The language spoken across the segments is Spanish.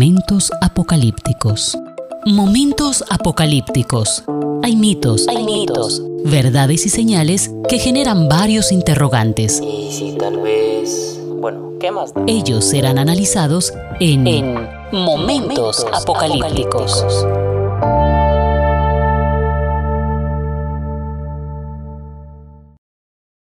Momentos apocalípticos. Momentos apocalípticos. Hay mitos, hay mitos, verdades y señales que generan varios interrogantes. Y si tal vez... Bueno, ¿qué más? Ellos serán analizados en, Momentos, apocalípticos.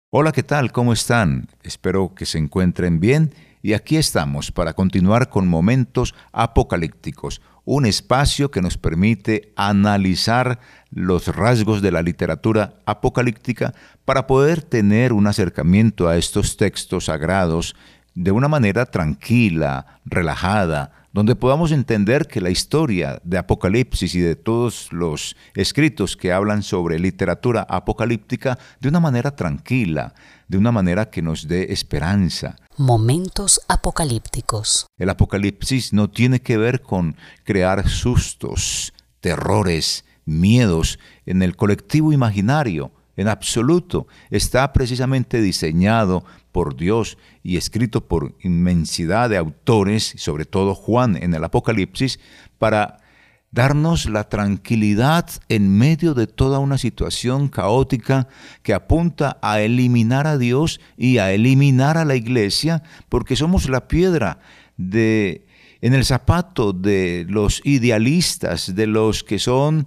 Hola, ¿qué tal? ¿Cómo están? Espero que se encuentren bien y aquí estamos para continuar con Momentos Apocalípticos, un espacio que nos permite analizar los rasgos de la literatura apocalíptica para poder tener un acercamiento a estos textos sagrados de una manera tranquila, relajada, donde podamos entender que la historia de Apocalipsis y de todos los escritos que hablan sobre literatura apocalíptica de una manera tranquila, de una manera que nos dé esperanza. Momentos apocalípticos. El Apocalipsis no tiene que ver con crear sustos, terrores, miedos en el colectivo imaginario, en absoluto. Está precisamente diseñado por Dios y escrito por inmensidad de autores, sobre todo Juan en el Apocalipsis, para darnos la tranquilidad en medio de toda una situación caótica que apunta a eliminar a Dios y a eliminar a la iglesia, porque somos la piedra de en el zapato de los idealistas, de los que son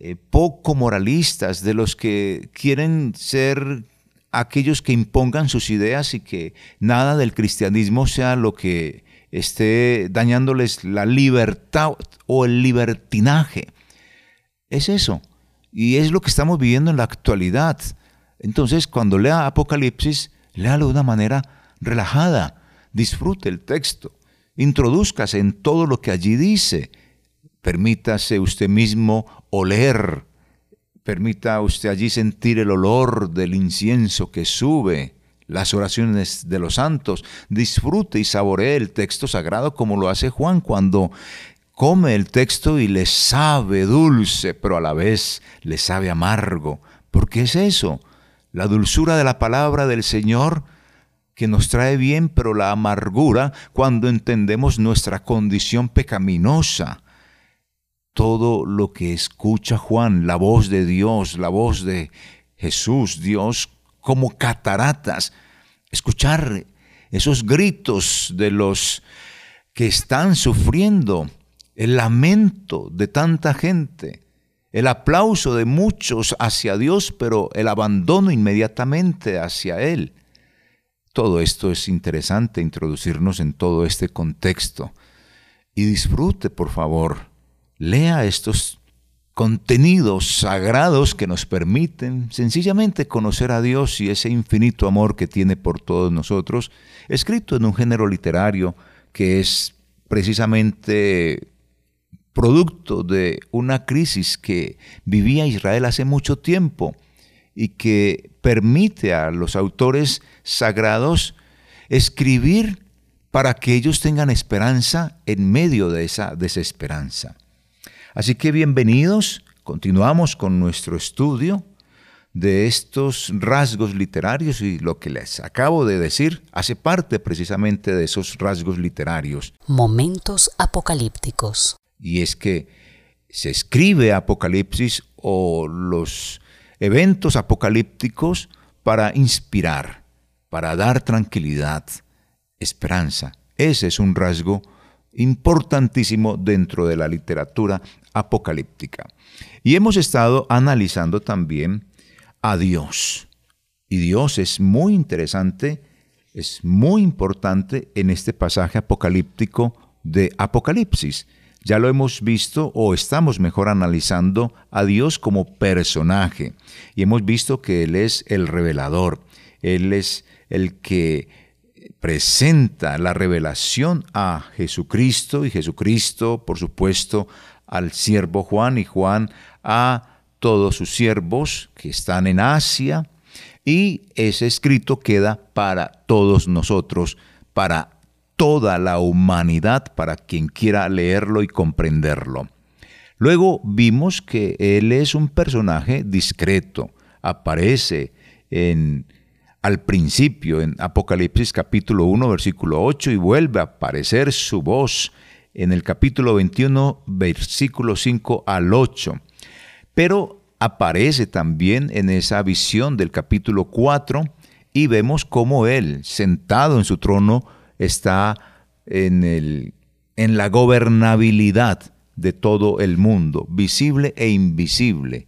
eh, poco moralistas, de los que quieren ser aquellos que impongan sus ideas y que nada del cristianismo sea lo que esté dañándoles la libertad o el libertinaje. Es eso. Y es lo que estamos viviendo en la actualidad. Entonces, cuando lea Apocalipsis, léalo de una manera relajada. Disfrute el texto. Introdúzcase en todo lo que allí dice. Permítase usted mismo oler Permita usted allí sentir el olor del incienso que sube, las oraciones de los santos. Disfrute y saboree el texto sagrado como lo hace Juan cuando come el texto y le sabe dulce, pero a la vez le sabe amargo. ¿Por qué es eso? La dulzura de la palabra del Señor que nos trae bien, pero la amargura cuando entendemos nuestra condición pecaminosa todo lo que escucha Juan, la voz de Dios, la voz de Jesús, Dios, como cataratas. Escuchar esos gritos de los que están sufriendo, el lamento de tanta gente, el aplauso de muchos hacia Dios, pero el abandono inmediatamente hacia Él. Todo esto es interesante, introducirnos en todo este contexto. Y disfrute, por favor, lea estos contenidos sagrados que nos permiten sencillamente conocer a Dios y ese infinito amor que tiene por todos nosotros, escrito en un género literario que es precisamente producto de una crisis que vivía Israel hace mucho tiempo y que permite a los autores sagrados escribir para que ellos tengan esperanza en medio de esa desesperanza. Así que bienvenidos, continuamos con nuestro estudio de estos rasgos literarios y lo que les acabo de decir hace parte precisamente de esos rasgos literarios. Momentos apocalípticos. Y es que se escribe Apocalipsis o los eventos apocalípticos para inspirar, para dar tranquilidad, esperanza. Ese es un rasgo importantísimo dentro de la literatura apocalíptica. Y hemos estado analizando también a Dios. Y Dios es muy interesante, es muy importante en este pasaje apocalíptico de Apocalipsis. Ya lo hemos visto o estamos mejor analizando a Dios como personaje. Y hemos visto que Él es el revelador. Él es el que presenta la revelación a Jesucristo y Jesucristo, por supuesto, al siervo Juan y Juan a todos sus siervos que están en Asia y ese escrito queda para todos nosotros, para toda la humanidad, para quien quiera leerlo y comprenderlo. Luego vimos que él es un personaje discreto, aparece en al principio en Apocalipsis capítulo 1 versículo 8 y vuelve a aparecer su voz en el capítulo 21, versículo 5 al 8. Pero aparece también en esa visión del capítulo 4 y vemos cómo Él, sentado en su trono, está en, el, en la gobernabilidad de todo el mundo, visible e invisible.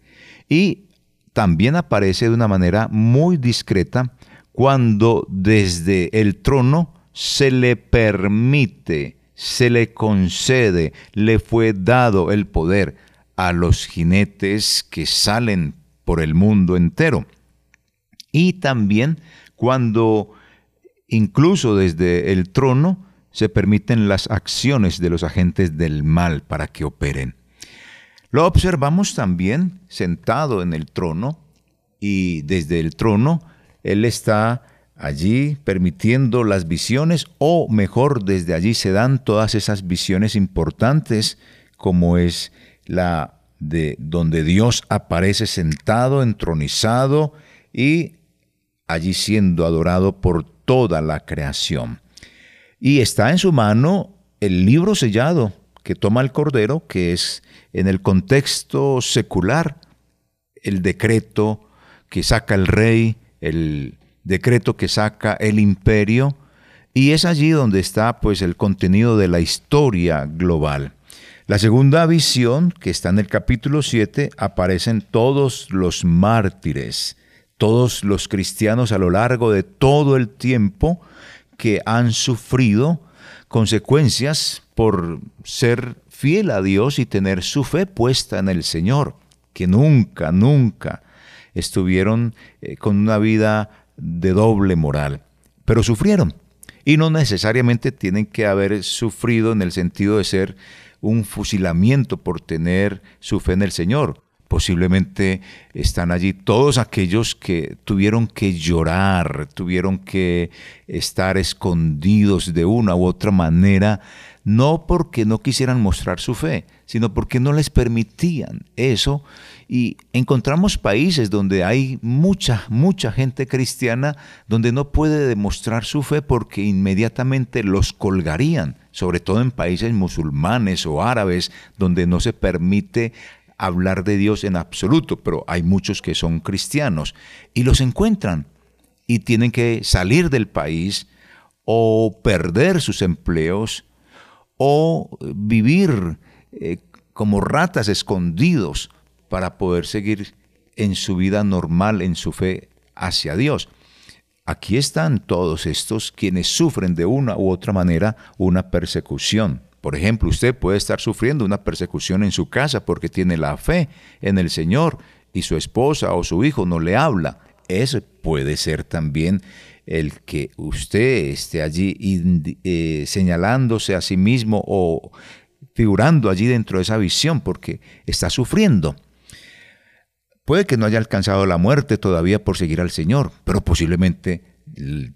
Y también aparece de una manera muy discreta cuando desde el trono se le permite, se le concede, le fue dado el poder a los jinetes que salen por el mundo entero. Y también cuando incluso desde el trono se permiten las acciones de los agentes del mal para que operen. Lo observamos también sentado en el trono y desde el trono Él está allí permitiendo las visiones o mejor desde allí se dan todas esas visiones importantes como es la de donde Dios aparece sentado, entronizado y allí siendo adorado por toda la creación. Y está en su mano el libro sellado que toma el Cordero, que es en el contexto secular el decreto que saca el rey, el decreto que saca el imperio, y es allí donde está pues el contenido de la historia global. La segunda visión, que está en el capítulo 7, aparecen todos los mártires, todos los cristianos a lo largo de todo el tiempo que han sufrido consecuencias por ser fiel a Dios y tener su fe puesta en el Señor, que nunca, nunca estuvieron eh, con una vida de doble moral, pero sufrieron. Y no necesariamente tienen que haber sufrido en el sentido de ser un fusilamiento por tener su fe en el Señor. Posiblemente están allí todos aquellos que tuvieron que llorar, tuvieron que estar escondidos de una u otra manera, no porque no quisieran mostrar su fe, sino porque no les permitían eso. Y encontramos países donde hay mucha, mucha gente cristiana donde no puede demostrar su fe porque inmediatamente los colgarían, sobre todo en países musulmanes o árabes donde no se permite hablar de Dios en absoluto, pero hay muchos que son cristianos y los encuentran y tienen que salir del país o perder sus empleos o vivir eh, como ratas escondidos para poder seguir en su vida normal, en su fe hacia Dios. Aquí están todos estos quienes sufren de una u otra manera una persecución. Por ejemplo, usted puede estar sufriendo una persecución en su casa porque tiene la fe en el Señor y su esposa o su hijo no le habla. Ese puede ser también el que usted esté allí eh, señalándose a sí mismo o figurando allí dentro de esa visión porque está sufriendo. Puede que no haya alcanzado la muerte todavía por seguir al Señor, pero posiblemente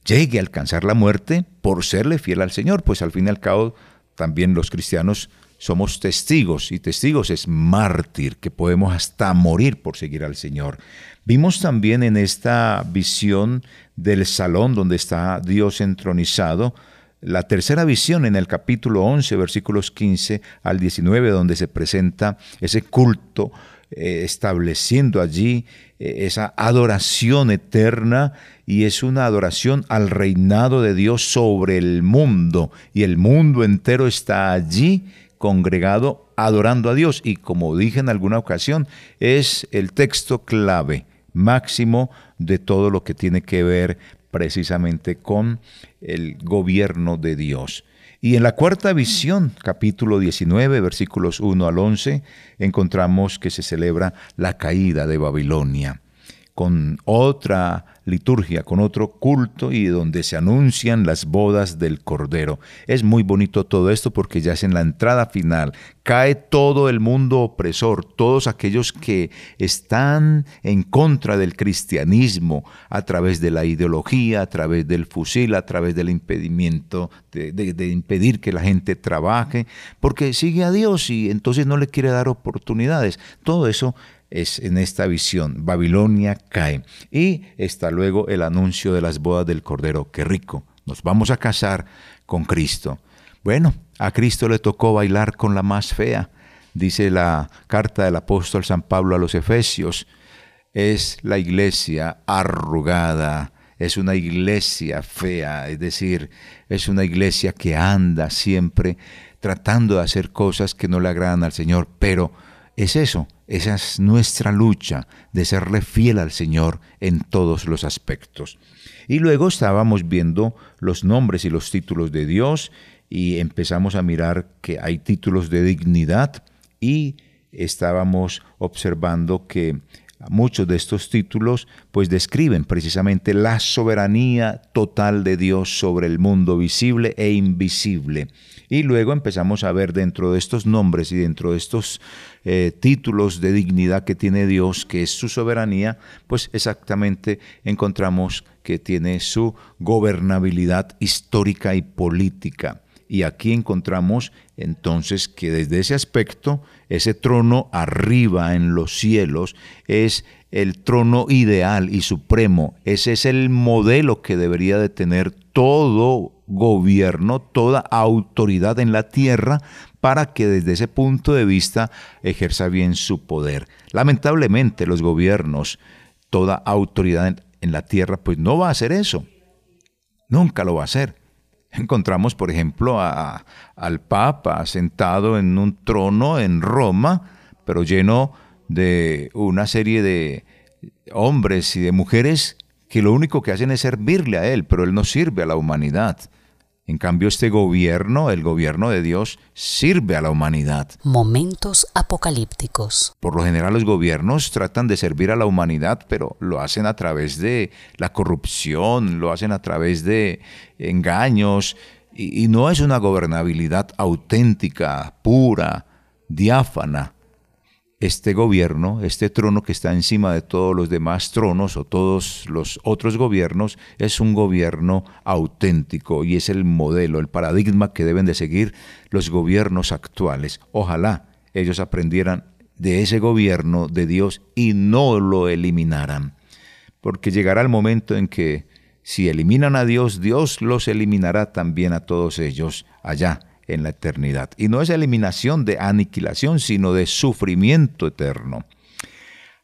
llegue a alcanzar la muerte por serle fiel al Señor, pues al fin y al cabo también los cristianos somos testigos y testigos es mártir, que podemos hasta morir por seguir al Señor. Vimos también en esta visión del salón donde está Dios entronizado, la tercera visión en el capítulo 11, versículos 15 al 19, donde se presenta ese culto eh, estableciendo allí eh, esa adoración eterna y es una adoración al reinado de Dios sobre el mundo y el mundo entero está allí congregado adorando a Dios y como dije en alguna ocasión es el texto clave máximo de todo lo que tiene que ver precisamente con el gobierno de Dios. Y en la cuarta visión, capítulo 19, versículos 1 al 11, encontramos que se celebra la caída de Babilonia con otra liturgia, con otro culto y donde se anuncian las bodas del Cordero. Es muy bonito todo esto porque ya es en la entrada final. Cae todo el mundo opresor, todos aquellos que están en contra del cristianismo a través de la ideología, a través del fusil, a través del impedimento, de, de impedir que la gente trabaje, porque sigue a Dios y entonces no le quiere dar oportunidades. Todo eso es en esta visión. Babilonia cae. Y está luego el anuncio de las bodas del Cordero. Qué rico. Nos vamos a casar con Cristo. Bueno, A Cristo le tocó bailar con la más fea, dice la carta del apóstol San Pablo a los Efesios. Es la iglesia arrugada, es una iglesia fea, es decir, es una iglesia que anda siempre tratando de hacer cosas que no le agradan al Señor, pero es eso, esa es nuestra lucha de serle fiel al Señor en todos los aspectos. Y luego estábamos viendo los nombres y los títulos de Dios y empezamos a mirar que hay títulos de dignidad y estábamos observando que muchos de estos títulos pues describen precisamente la soberanía total de Dios sobre el mundo visible e invisible. Y luego empezamos a ver dentro de estos nombres y dentro de estos eh, títulos de dignidad que tiene Dios, que es su soberanía, pues exactamente encontramos que tiene su gobernabilidad histórica y política. Y aquí encontramos entonces que desde ese aspecto, ese trono arriba en los cielos es el trono ideal y supremo. Ese es el modelo que debería de tener todo gobierno, toda autoridad en la tierra para que desde ese punto de vista ejerza bien su poder. Lamentablemente los gobiernos, toda autoridad en la tierra, pues no va a hacer eso. Nunca lo va a hacer. Encontramos, por ejemplo, a, al Papa sentado en un trono en Roma, pero lleno de una serie de hombres y de mujeres que lo único que hacen es servirle a él, pero él no sirve a la humanidad. En cambio, este gobierno, el gobierno de Dios, sirve a la humanidad. Momentos apocalípticos. Por lo general los gobiernos tratan de servir a la humanidad, pero lo hacen a través de la corrupción, lo hacen a través de engaños, y, y no es una gobernabilidad auténtica, pura, diáfana este gobierno, este trono que está encima de todos los demás tronos o todos los otros gobiernos, es un gobierno auténtico y es el modelo, el paradigma que deben de seguir los gobiernos actuales. Ojalá ellos aprendieran de ese gobierno de Dios y no lo eliminaran. Porque llegará el momento en que si eliminan a Dios, Dios los eliminará también a todos ellos allá en la eternidad. Y no es eliminación de aniquilación, sino de sufrimiento eterno.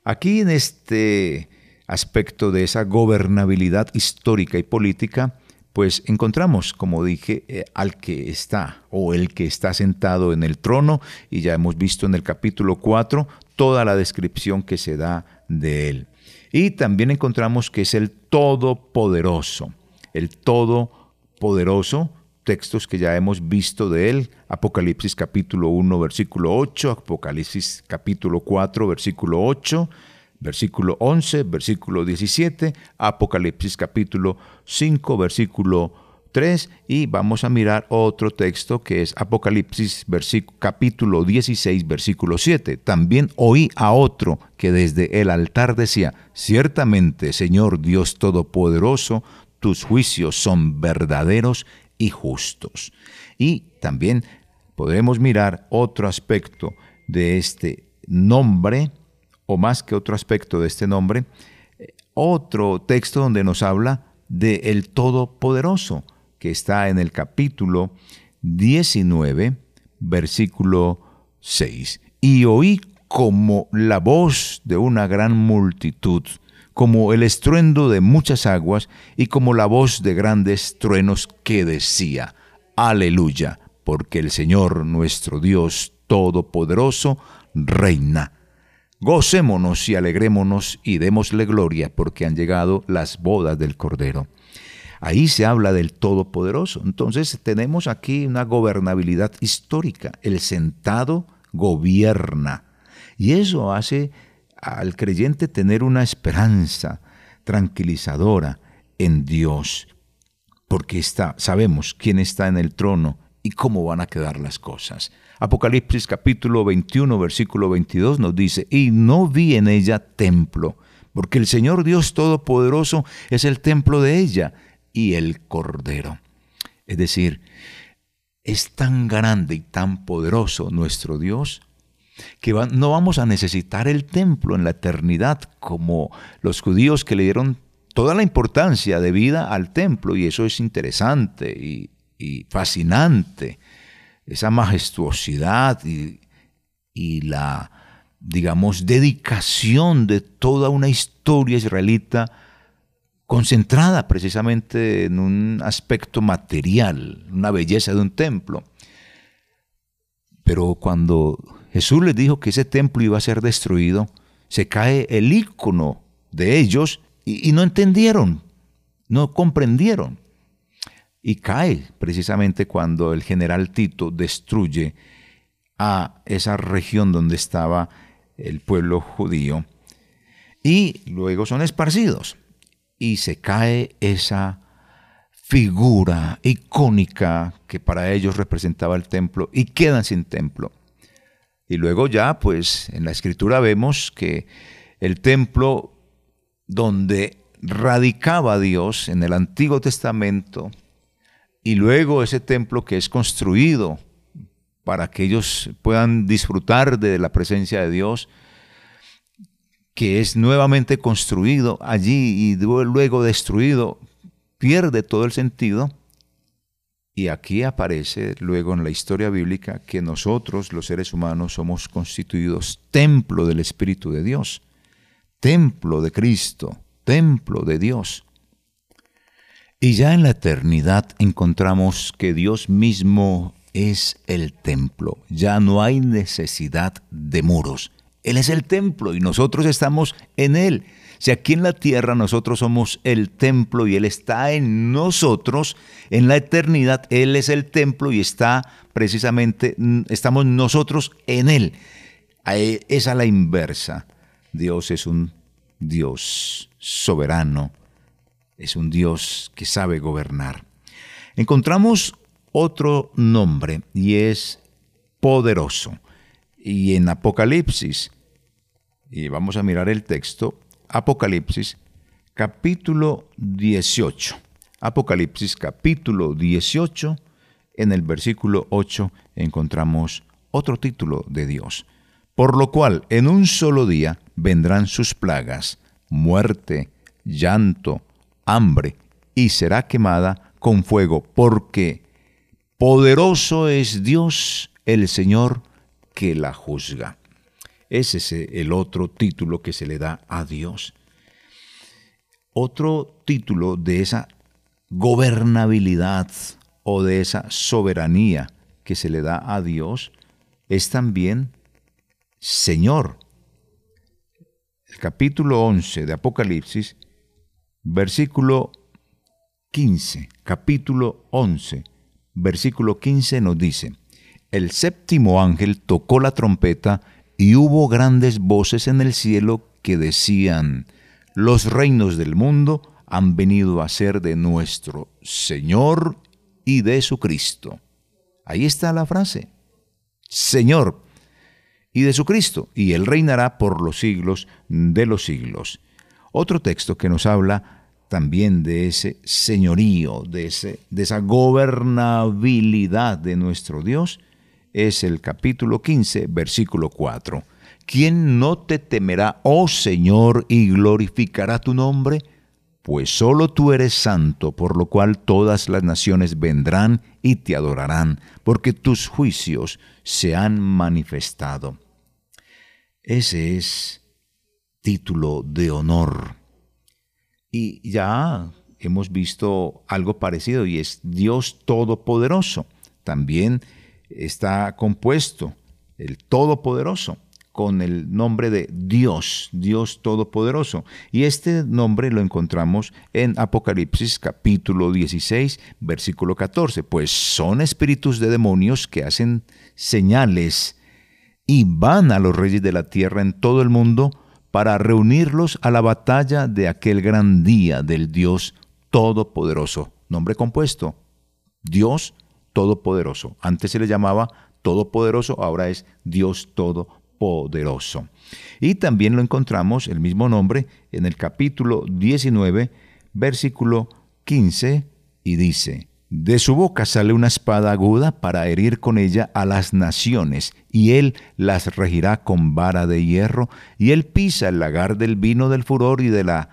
Aquí en este aspecto de esa gobernabilidad histórica y política, pues encontramos, como dije, eh, al que está o el que está sentado en el trono, y ya hemos visto en el capítulo 4 toda la descripción que se da de él. Y también encontramos que es el Todopoderoso, el Todopoderoso, textos que ya hemos visto de él, Apocalipsis capítulo 1, versículo 8, Apocalipsis capítulo 4, versículo 8, versículo 11, versículo 17, Apocalipsis capítulo 5, versículo 3 y vamos a mirar otro texto que es Apocalipsis capítulo 16, versículo 7. También oí a otro que desde el altar decía, ciertamente Señor Dios Todopoderoso, tus juicios son verdaderos y justos. Y también podemos mirar otro aspecto de este nombre, o más que otro aspecto de este nombre, otro texto donde nos habla de el Todopoderoso, que está en el capítulo 19, versículo 6. Y oí como la voz de una gran multitud, como el estruendo de muchas aguas y como la voz de grandes truenos que decía, Aleluya, porque el Señor nuestro Dios Todopoderoso reina. Gocémonos y alegrémonos y démosle gloria porque han llegado las bodas del Cordero. Ahí se habla del Todopoderoso. Entonces tenemos aquí una gobernabilidad histórica. El sentado gobierna. Y eso hace al creyente tener una esperanza tranquilizadora en Dios, porque está, sabemos quién está en el trono y cómo van a quedar las cosas. Apocalipsis capítulo 21, versículo 22 nos dice, y no vi en ella templo, porque el Señor Dios Todopoderoso es el templo de ella y el Cordero. Es decir, es tan grande y tan poderoso nuestro Dios que no vamos a necesitar el templo en la eternidad como los judíos que le dieron toda la importancia de vida al templo y eso es interesante y, fascinante. esa majestuosidad y, y la, digamos, dedicación de toda una historia israelita concentrada precisamente en un aspecto material, una belleza de un templo. Pero cuando Jesús les dijo que ese templo iba a ser destruido, se cae el ícono de ellos y, y no entendieron, no comprendieron. Y cae precisamente cuando el general Tito destruye a esa región donde estaba el pueblo judío y luego son esparcidos y se cae esa figura icónica que para ellos representaba el templo y quedan sin templo. Y luego ya, pues en la escritura vemos que el templo donde radicaba Dios en el Antiguo Testamento y luego ese templo que es construido para que ellos puedan disfrutar de la presencia de Dios, que es nuevamente construido allí y luego destruido, pierde todo el sentido. Y aquí aparece luego en la historia bíblica que nosotros, los seres humanos, somos constituidos templo del Espíritu de Dios, templo de Cristo, templo de Dios. Y ya en la eternidad encontramos que Dios mismo es el templo, ya no hay necesidad de muros él es el templo y nosotros estamos en Él. Si aquí en la tierra nosotros somos el templo y Él está en nosotros, en la eternidad Él es el templo y está precisamente, estamos nosotros en Él. Es a la inversa. Dios es un Dios soberano, es un Dios que sabe gobernar. Encontramos otro nombre y es poderoso. Y en Apocalipsis, y vamos a mirar el texto, Apocalipsis capítulo 18. Apocalipsis capítulo 18, en el versículo 8 encontramos otro título de Dios. Por lo cual en un solo día vendrán sus plagas, muerte, llanto, hambre, y será quemada con fuego, porque poderoso es Dios el Señor que la juzga. Ese es el otro título que se le da a Dios. Otro título de esa gobernabilidad o de esa soberanía que se le da a Dios es también Señor. El capítulo 11 de Apocalipsis, versículo 15, capítulo 11, versículo 15 nos dice, el séptimo ángel tocó la trompeta y hubo grandes voces en el cielo que decían, los reinos del mundo han venido a ser de nuestro Señor y de su Cristo. Ahí está la frase, Señor y de su Cristo, y Él reinará por los siglos de los siglos. Otro texto que nos habla también de ese señorío, de, de esa gobernabilidad de nuestro Dios, es el capítulo 15, versículo 4. ¿Quién no te temerá, oh Señor, y glorificará tu nombre? Pues solo tú eres santo, por lo cual todas las naciones vendrán y te adorarán, porque tus juicios se han manifestado. Ese es título de honor. Y ya hemos visto algo parecido y es Dios Todopoderoso. También está compuesto el Todopoderoso con el nombre de Dios, Dios Todopoderoso. Y este nombre lo encontramos en Apocalipsis capítulo 16, versículo 14, pues son espíritus de demonios que hacen señales y van a los reyes de la tierra en todo el mundo para reunirlos a la batalla de aquel gran día del Dios Todopoderoso. Nombre compuesto, Dios Todopoderoso. Antes se le llamaba Todopoderoso, ahora es Dios Todopoderoso. Y también lo encontramos, el mismo nombre, en el capítulo 19, versículo 15, y dice, de su boca sale una espada aguda para herir con ella a las naciones, y él las regirá con vara de hierro, y él pisa el lagar del vino del furor y de la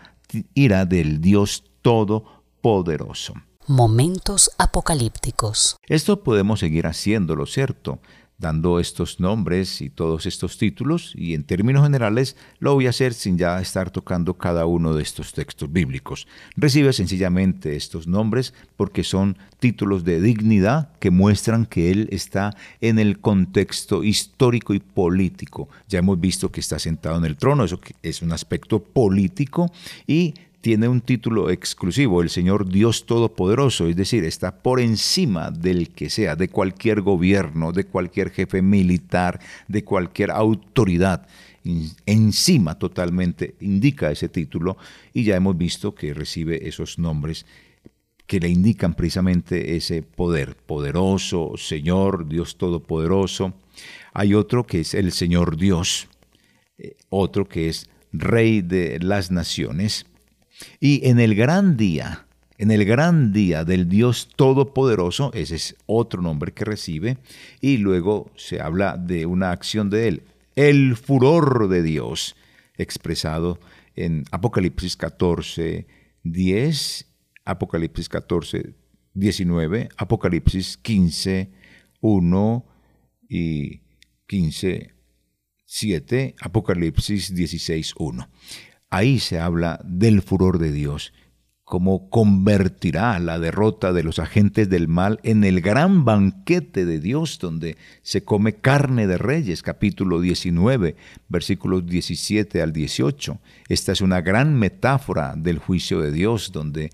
ira del Dios Todopoderoso. Momentos apocalípticos. Esto podemos seguir haciéndolo, ¿cierto? dando estos nombres y todos estos títulos y en términos generales lo voy a hacer sin ya estar tocando cada uno de estos textos bíblicos. Recibe sencillamente estos nombres porque son títulos de dignidad que muestran que él está en el contexto histórico y político. Ya hemos visto que está sentado en el trono, eso es un aspecto político y tiene un título exclusivo, el Señor Dios Todopoderoso, es decir, está por encima del que sea, de cualquier gobierno, de cualquier jefe militar, de cualquier autoridad. Encima totalmente indica ese título y ya hemos visto que recibe esos nombres que le indican precisamente ese poder, poderoso, Señor, Dios Todopoderoso. Hay otro que es el Señor Dios, eh, otro que es Rey de las Naciones, y en el gran día, en el gran día del Dios Todopoderoso, ese es otro nombre que recibe, y luego se habla de una acción de él, el furor de Dios, expresado en Apocalipsis 14, 10, Apocalipsis 14, 19, Apocalipsis 15, 1 y 15, 7, Apocalipsis 16, 1. Ahí se habla del furor de Dios, cómo convertirá la derrota de los agentes del mal en el gran banquete de Dios donde se come carne de reyes, capítulo 19, versículos 17 al 18. Esta es una gran metáfora del juicio de Dios donde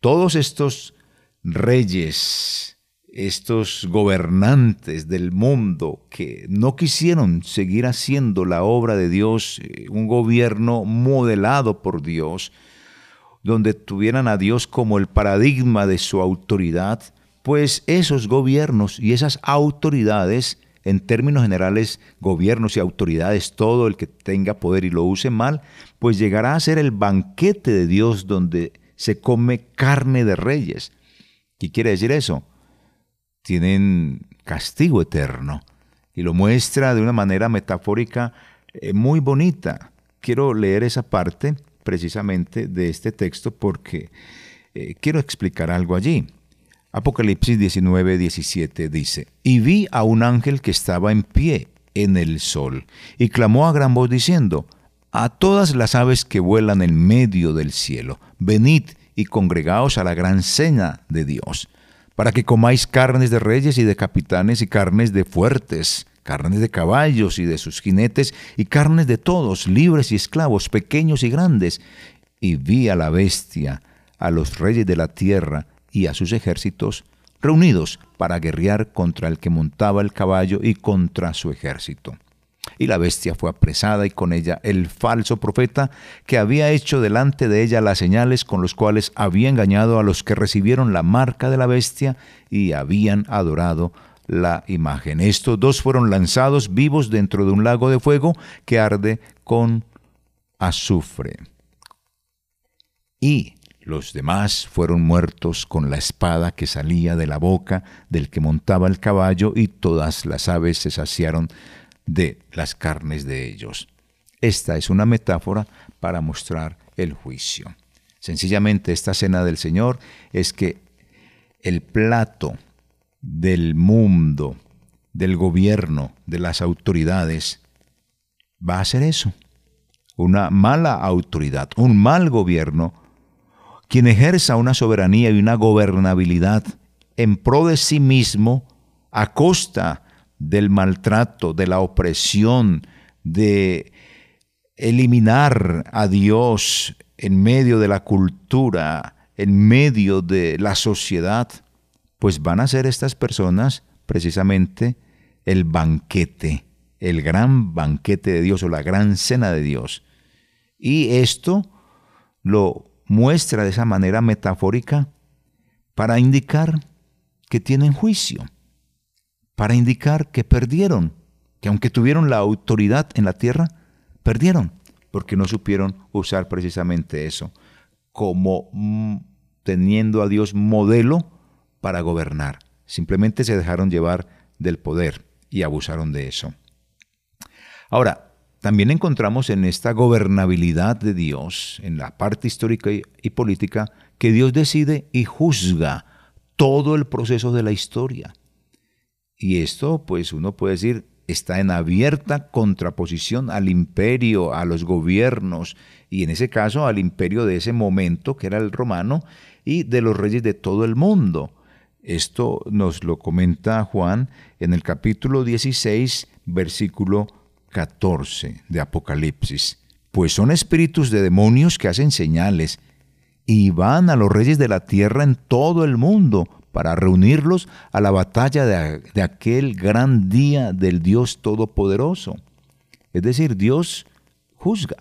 todos estos reyes, estos gobernantes del mundo que no quisieron seguir haciendo la obra de Dios, eh, un gobierno modelado por Dios, donde tuvieran a Dios como el paradigma de su autoridad, pues esos gobiernos y esas autoridades, en términos generales, gobiernos y autoridades, todo el que tenga poder y lo use mal, pues llegará a ser el banquete de Dios donde se come carne de reyes. ¿Qué quiere decir eso? Tienen castigo eterno. Y lo muestra de una manera metafórica eh, muy bonita. Quiero leer esa parte precisamente de este texto porque eh, quiero explicar algo allí. Apocalipsis 19, 17 dice, Y vi a un ángel que estaba en pie en el sol, y clamó a gran voz diciendo, A todas las aves que vuelan en medio del cielo, venid y congregaos a la gran cena de Dios para que comáis carnes de reyes y de capitanes y carnes de fuertes, carnes de caballos y de sus jinetes y carnes de todos, libres y esclavos, pequeños y grandes. Y vi a la bestia, a los reyes de la tierra y a sus ejércitos reunidos para guerrear contra el que montaba el caballo y contra su ejército. Y la bestia fue apresada y con ella el falso profeta que había hecho delante de ella las señales con los cuales había engañado a los que recibieron la marca de la bestia y habían adorado la imagen. Estos dos fueron lanzados vivos dentro de un lago de fuego que arde con azufre. Y los demás fueron muertos con la espada que salía de la boca del que montaba el caballo y todas las aves se saciaron de las carnes de ellos. Esta es una metáfora para mostrar el juicio. Sencillamente esta cena del Señor es que el plato del mundo, del gobierno, de las autoridades, va a ser eso. Una mala autoridad, un mal gobierno, quien ejerza una soberanía y una gobernabilidad en pro de sí mismo a costa del maltrato, de la opresión, de eliminar a Dios en medio de la cultura, en medio de la sociedad, pues van a ser estas personas precisamente el banquete, el gran banquete de Dios o la gran cena de Dios. Y esto lo muestra de esa manera metafórica para indicar que tienen juicio para indicar que perdieron, que aunque tuvieron la autoridad en la tierra, perdieron, porque no supieron usar precisamente eso como mm, teniendo a Dios modelo para gobernar. Simplemente se dejaron llevar del poder y abusaron de eso. Ahora, también encontramos en esta gobernabilidad de Dios, en la parte histórica y política, que Dios decide y juzga todo el proceso de la historia. Y esto, pues uno puede decir, está en abierta contraposición al imperio, a los gobiernos, y en ese caso al imperio de ese momento, que era el romano, y de los reyes de todo el mundo. Esto nos lo comenta Juan en el capítulo 16, versículo 14 de Apocalipsis. Pues son espíritus de demonios que hacen señales y van a los reyes de la tierra en todo el mundo para reunirlos a la batalla de, aquel gran día del Dios Todopoderoso. Es decir, Dios juzga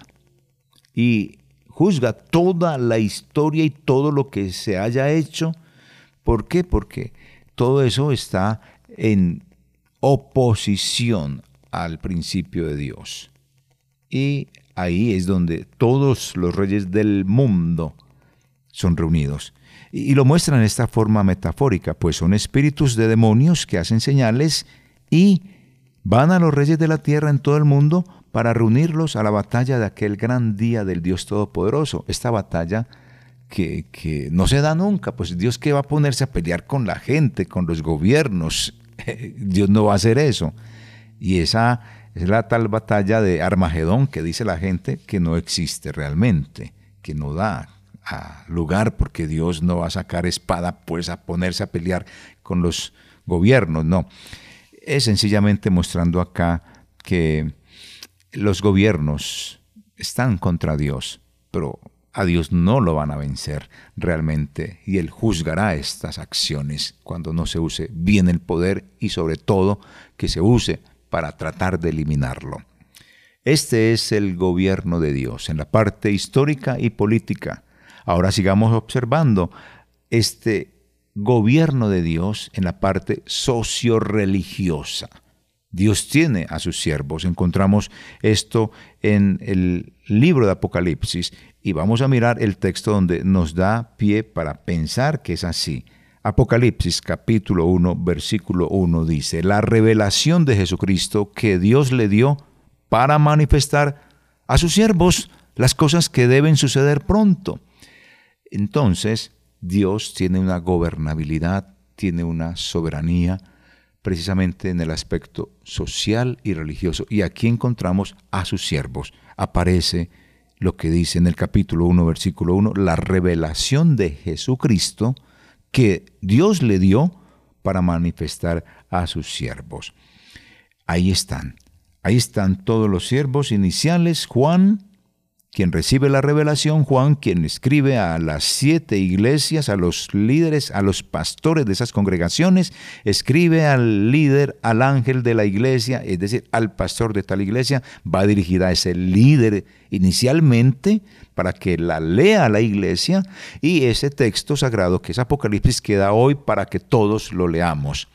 y juzga toda la historia y todo lo que se haya hecho. ¿Por qué? Porque todo eso está en oposición al principio de Dios. Y ahí es donde todos los reyes del mundo son reunidos. Y, lo muestran en esta forma metafórica, pues son espíritus de demonios que hacen señales y van a los reyes de la tierra en todo el mundo para reunirlos a la batalla de aquel gran día del Dios Todopoderoso. Esta batalla que, que no se da nunca, pues Dios que va a ponerse a pelear con la gente, con los gobiernos. Dios no va a hacer eso. Y esa es la tal batalla de Armagedón que dice la gente que no existe realmente, que no da lugar porque Dios no va a sacar espada pues a ponerse a pelear con los gobiernos, no. Es sencillamente mostrando acá que los gobiernos están contra Dios, pero a Dios no lo van a vencer realmente y Él juzgará estas acciones cuando no se use bien el poder y sobre todo que se use para tratar de eliminarlo. Este es el gobierno de Dios en la parte histórica y política. Ahora sigamos observando este gobierno de Dios en la parte socio-religiosa. Dios tiene a sus siervos. Encontramos esto en el libro de Apocalipsis y vamos a mirar el texto donde nos da pie para pensar que es así. Apocalipsis capítulo 1 versículo 1 dice, la revelación de Jesucristo que Dios le dio para manifestar a sus siervos las cosas que deben suceder pronto. Entonces, Dios tiene una gobernabilidad, tiene una soberanía, precisamente en el aspecto social y religioso. Y aquí encontramos a sus siervos. Aparece lo que dice en el capítulo 1, versículo 1, la revelación de Jesucristo, que Dios le dio para manifestar a sus siervos. Ahí están, ahí están todos los siervos iniciales, Juan, quien recibe la revelación, Juan, quien escribe a las siete iglesias, a los líderes, a los pastores de esas congregaciones, escribe al líder, al ángel de la iglesia, es decir, al pastor de tal iglesia, va dirigida a ese líder inicialmente para que la lea la iglesia y ese texto sagrado que es Apocalipsis queda hoy para que todos lo leamos.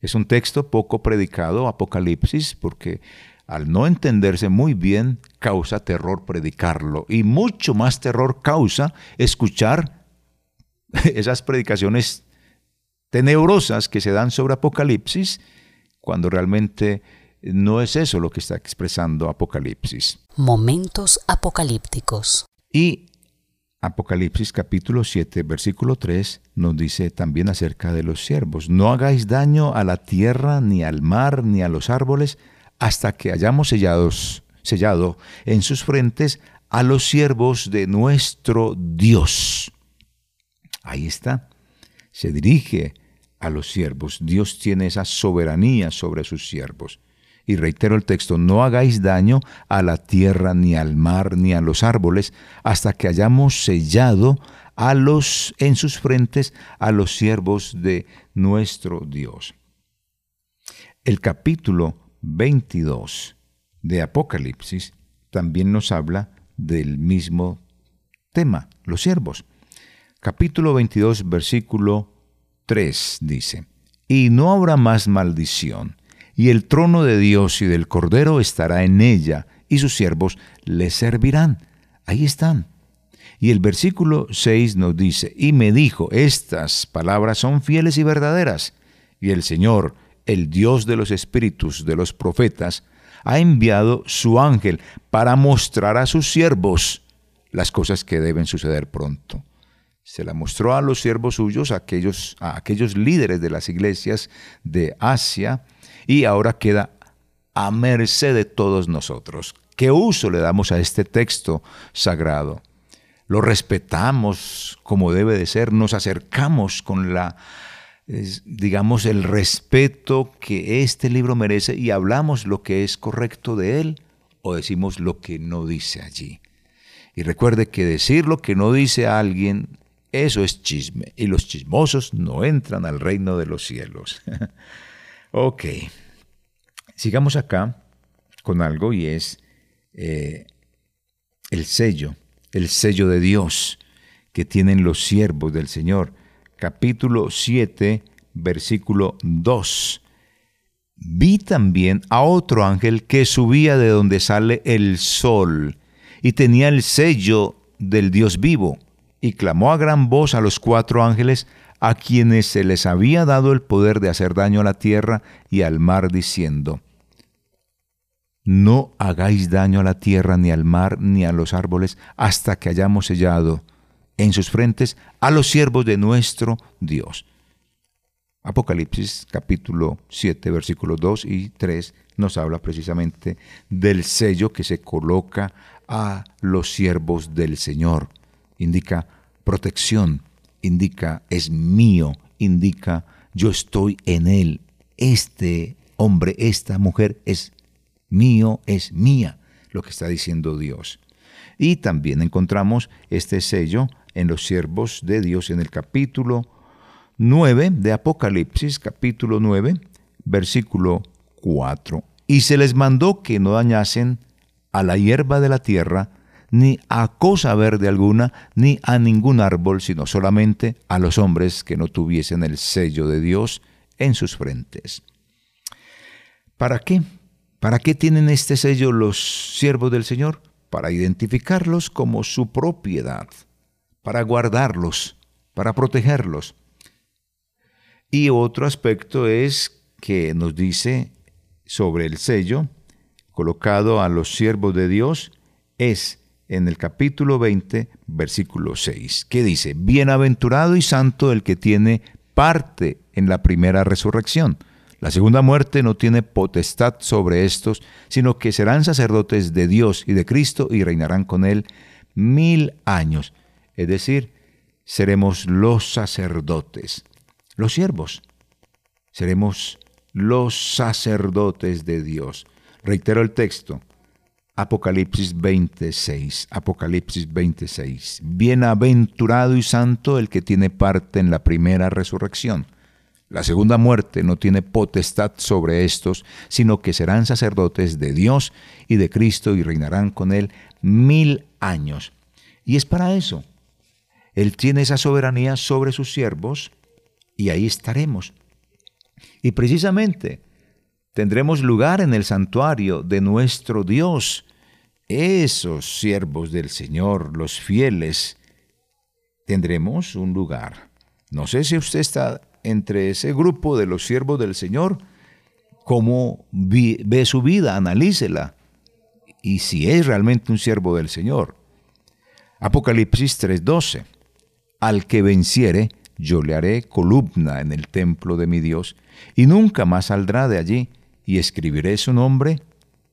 Es un texto poco predicado, Apocalipsis, porque al no entenderse muy bien, causa terror predicarlo. Y mucho más terror causa escuchar esas predicaciones tenebrosas que se dan sobre Apocalipsis, cuando realmente no es eso lo que está expresando Apocalipsis. Momentos apocalípticos. Y Apocalipsis capítulo 7, versículo 3 nos dice también acerca de los siervos, no hagáis daño a la tierra, ni al mar, ni a los árboles, hasta que hayamos sellado en sus frentes a los siervos de nuestro Dios. Ahí está. Se dirige a los siervos. Dios tiene esa soberanía sobre sus siervos. Y reitero el texto, no hagáis daño a la tierra, ni al mar, ni a los árboles, hasta que hayamos sellado a los en sus frentes a los siervos de nuestro Dios. El capítulo 22 de Apocalipsis también nos habla del mismo tema, los siervos. Capítulo 22, versículo 3 dice, Y no habrá más maldición, y el trono de Dios y del Cordero estará en ella, y sus siervos le servirán. Ahí están. Y el versículo 6 nos dice, Y me dijo, estas palabras son fieles y verdaderas, y el Señor, el Dios de los espíritus de los profetas, ha enviado su ángel para mostrar a sus siervos las cosas que deben suceder pronto. se la mostró a los siervos suyos, a aquellos, a aquellos líderes de las iglesias de Asia, y ahora queda a merced de todos nosotros. ¿Qué uso le damos a este texto sagrado? Lo respetamos como debe de ser, nos acercamos con la, digamos, el respeto que este libro merece y hablamos lo que es correcto de él o decimos lo que no dice allí. Y recuerde que decir lo que no dice a alguien, eso es chisme. Y los chismosos no entran al reino de los cielos. ok. Sigamos acá con algo y es eh, el sello, el sello de Dios que tienen los siervos del Señor. Capítulo 7, versículo 2. Vi también a otro ángel que subía de donde sale el sol y tenía el sello del Dios vivo y clamó a gran voz a los cuatro ángeles a quienes se les había dado el poder de hacer daño a la tierra y al mar, diciendo, No hagáis daño a la tierra, ni al mar, ni a los árboles, hasta que hayamos sellado en sus frentes a los siervos de nuestro Dios. Apocalipsis capítulo 7 versículos 2 y 3 nos habla precisamente del sello que se coloca a los siervos del Señor. Indica protección, indica es mío, indica yo estoy en él. Este hombre, esta mujer es mío, es mía, lo que está diciendo Dios. Y también encontramos este sello en los siervos de Dios en el capítulo 9 de Apocalipsis, capítulo 9, versículo 4. Y se les mandó que no dañasen a la hierba de la tierra, ni a cosa verde alguna, ni a ningún árbol, sino solamente a los hombres que no tuviesen el sello de Dios en sus frentes. ¿Para qué? ¿Para qué tienen este sello los siervos del Señor? Para identificarlos como su propiedad, para guardarlos, para protegerlos. Y otro aspecto es que nos dice sobre el sello colocado a los siervos de Dios es en el capítulo 20, versículo 6, que dice, Bienaventurado y santo el que tiene parte en la primera resurrección. La segunda muerte no tiene potestad sobre estos, sino que serán sacerdotes de Dios y de Cristo y reinarán con él mil años. Es decir, seremos los sacerdotes, los siervos. Seremos los sacerdotes de Dios. Reitero el texto, Apocalipsis 26, Apocalipsis 26. Bienaventurado y santo el que tiene parte en la primera resurrección. La segunda muerte no tiene potestad sobre estos, sino que serán sacerdotes de Dios y de Cristo y reinarán con él mil años. Y es para eso. Él tiene esa soberanía sobre sus siervos y ahí estaremos. Y precisamente tendremos lugar en el santuario de nuestro Dios. Esos siervos del Señor, los fieles, tendremos un lugar. No sé si usted está entre ese grupo de los siervos del Señor, cómo ve su vida, analícela, y si es realmente un siervo del Señor. Apocalipsis 3:12. Al que venciere, yo le haré columna en el templo de mi Dios, y nunca más saldrá de allí y escribiré su nombre,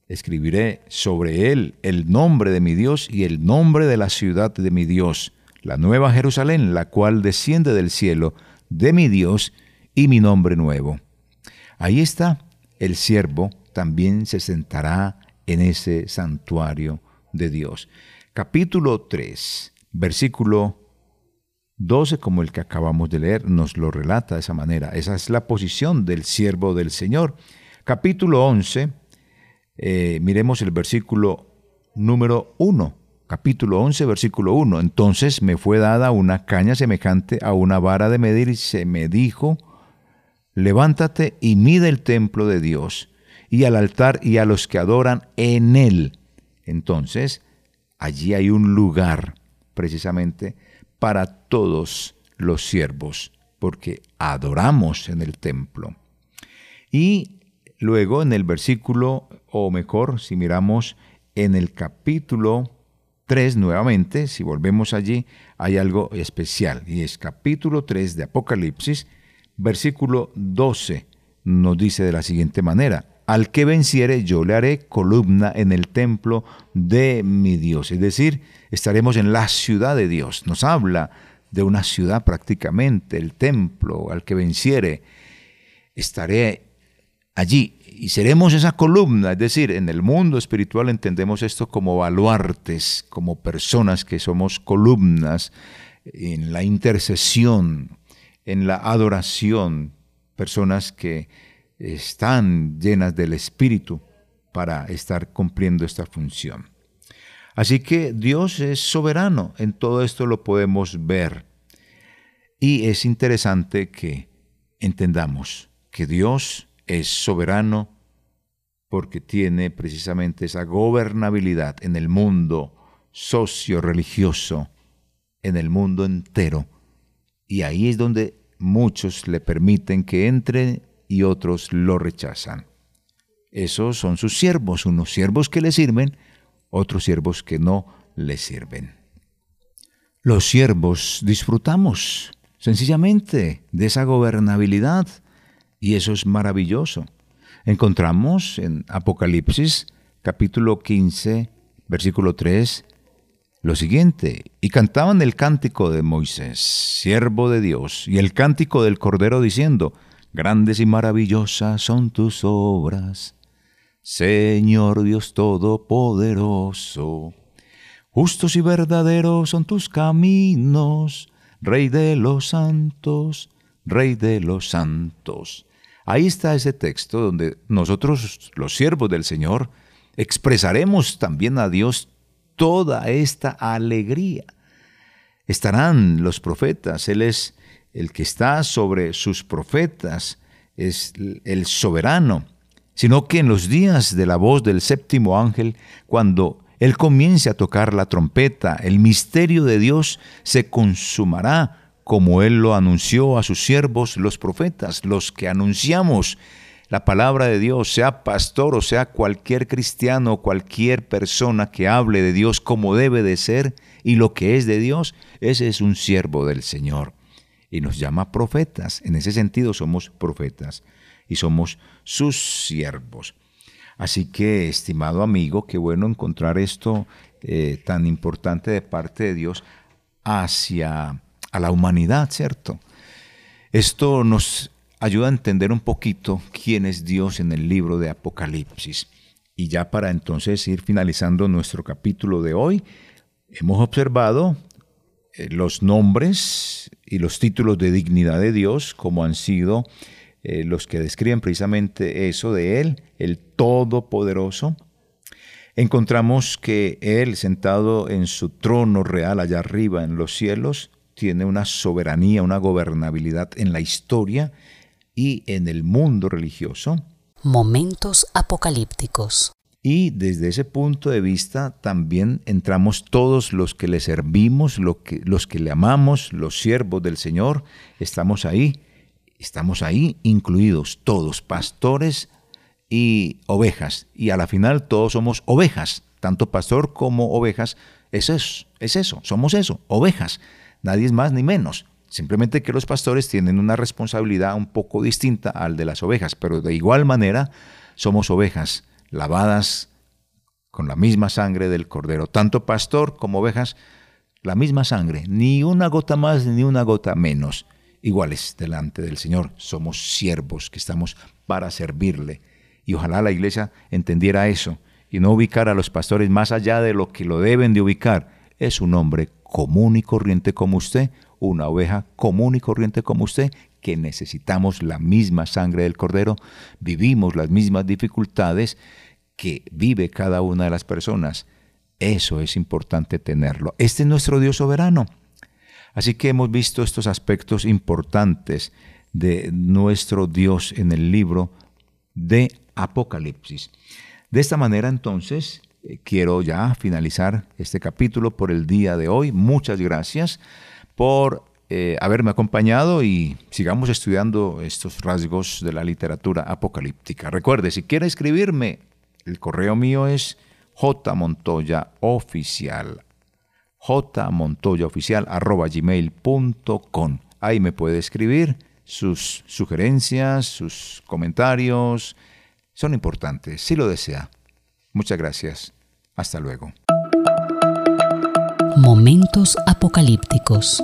escribiré sobre él el nombre de mi Dios y el nombre de la ciudad de mi Dios, la nueva Jerusalén, la cual desciende del cielo, de mi Dios y mi nombre nuevo. Ahí está, el siervo también se sentará en ese santuario de Dios. Capítulo 3, versículo 12, como el que acabamos de leer, nos lo relata de esa manera. Esa es la posición del siervo del Señor capítulo 11, eh, miremos el versículo número 1. Capítulo 11, versículo 1. Entonces me fue dada una caña semejante a una vara de medir y se me dijo, levántate y mide el templo de Dios y al altar y a los que adoran en él. Entonces, allí hay un lugar precisamente para todos los siervos, porque adoramos en el templo. Y Luego en el versículo, o mejor, si miramos en el capítulo 3 nuevamente, si volvemos allí, hay algo especial y es capítulo 3 de Apocalipsis, versículo 12, nos dice de la siguiente manera, al que venciere yo le haré columna en el templo de mi Dios. Es decir, estaremos en la ciudad de Dios. Nos habla de una ciudad prácticamente, el templo, al que venciere. Estaré allí y seremos esa columna, es decir, en el mundo espiritual entendemos esto como baluartes, como personas que somos columnas en la intercesión, en la adoración, personas que están llenas del Espíritu para estar cumpliendo esta función. Así que Dios es soberano, en todo esto lo podemos ver. Y es interesante que entendamos que Dios es soberano porque tiene precisamente esa gobernabilidad en el mundo socio-religioso, en el mundo entero. Y ahí es donde muchos le permiten que entre y otros lo rechazan. Esos son sus siervos, unos siervos que le sirven, otros siervos que no le sirven. Los siervos disfrutamos sencillamente de esa gobernabilidad y eso es maravilloso. Encontramos en Apocalipsis capítulo 15, versículo 3, lo siguiente, y cantaban el cántico de Moisés, siervo de Dios, y el cántico del Cordero diciendo, Grandes y maravillosas son tus obras, Señor Dios Todopoderoso. Justos y verdaderos son tus caminos, Rey de los santos, Rey de los santos. Ahí está ese texto donde nosotros, los siervos del Señor, expresaremos también a Dios toda esta alegría. Estarán los profetas, Él es el que está sobre sus profetas, es el soberano, sino que en los días de la voz del séptimo ángel, cuando Él comience a tocar la trompeta, el misterio de Dios se consumará como Él lo anunció a sus siervos, los profetas, los que anunciamos la palabra de Dios, sea pastor o sea cualquier cristiano, cualquier persona que hable de Dios como debe de ser y lo que es de Dios, ese es un siervo del Señor. Y nos llama profetas. En ese sentido somos profetas y somos sus siervos. Así que, estimado amigo, qué bueno encontrar esto eh, tan importante de parte de Dios hacia a la humanidad, ¿cierto? Esto nos ayuda a entender un poquito quién es Dios en el libro de Apocalipsis. Y ya para entonces ir finalizando nuestro capítulo de hoy, hemos observado los nombres y los títulos de dignidad de Dios, como han sido eh, los que describen precisamente eso de Él, el Todopoderoso. Encontramos que Él, sentado en su trono real allá arriba en los cielos, tiene una soberanía, una gobernabilidad en la historia y en el mundo religioso. Momentos apocalípticos. Y desde ese punto de vista también entramos todos los que le servimos, los que le amamos, los siervos del Señor, estamos ahí, estamos ahí incluidos todos, pastores y ovejas. Y a la final todos somos ovejas, tanto pastor como ovejas, es eso, es eso, somos eso, ovejas. Nadie es más ni menos. Simplemente que los pastores tienen una responsabilidad un poco distinta al de las ovejas, pero de igual manera somos ovejas lavadas con la misma sangre del cordero. Tanto pastor como ovejas, la misma sangre, ni una gota más ni una gota menos. Iguales delante del Señor. Somos siervos que estamos para servirle. Y ojalá la iglesia entendiera eso y no ubicara a los pastores más allá de lo que lo deben de ubicar. Es un hombre común y corriente como usted, una oveja común y corriente como usted, que necesitamos la misma sangre del cordero, vivimos las mismas dificultades que vive cada una de las personas. Eso es importante tenerlo. Este es nuestro Dios soberano. Así que hemos visto estos aspectos importantes de nuestro Dios en el libro de Apocalipsis. De esta manera entonces eh, quiero ya finalizar este capítulo por el día de hoy. Muchas gracias por eh, haberme acompañado y sigamos estudiando estos rasgos de la literatura apocalíptica. Recuerde, si quiere escribirme, el correo mío es jmontoyaoficial jmontoyaoficial.gmail.com. Ahí me puede escribir sus sugerencias, sus comentarios. Son importantes, si lo desea. Muchas gracias. Hasta luego. Momentos apocalípticos.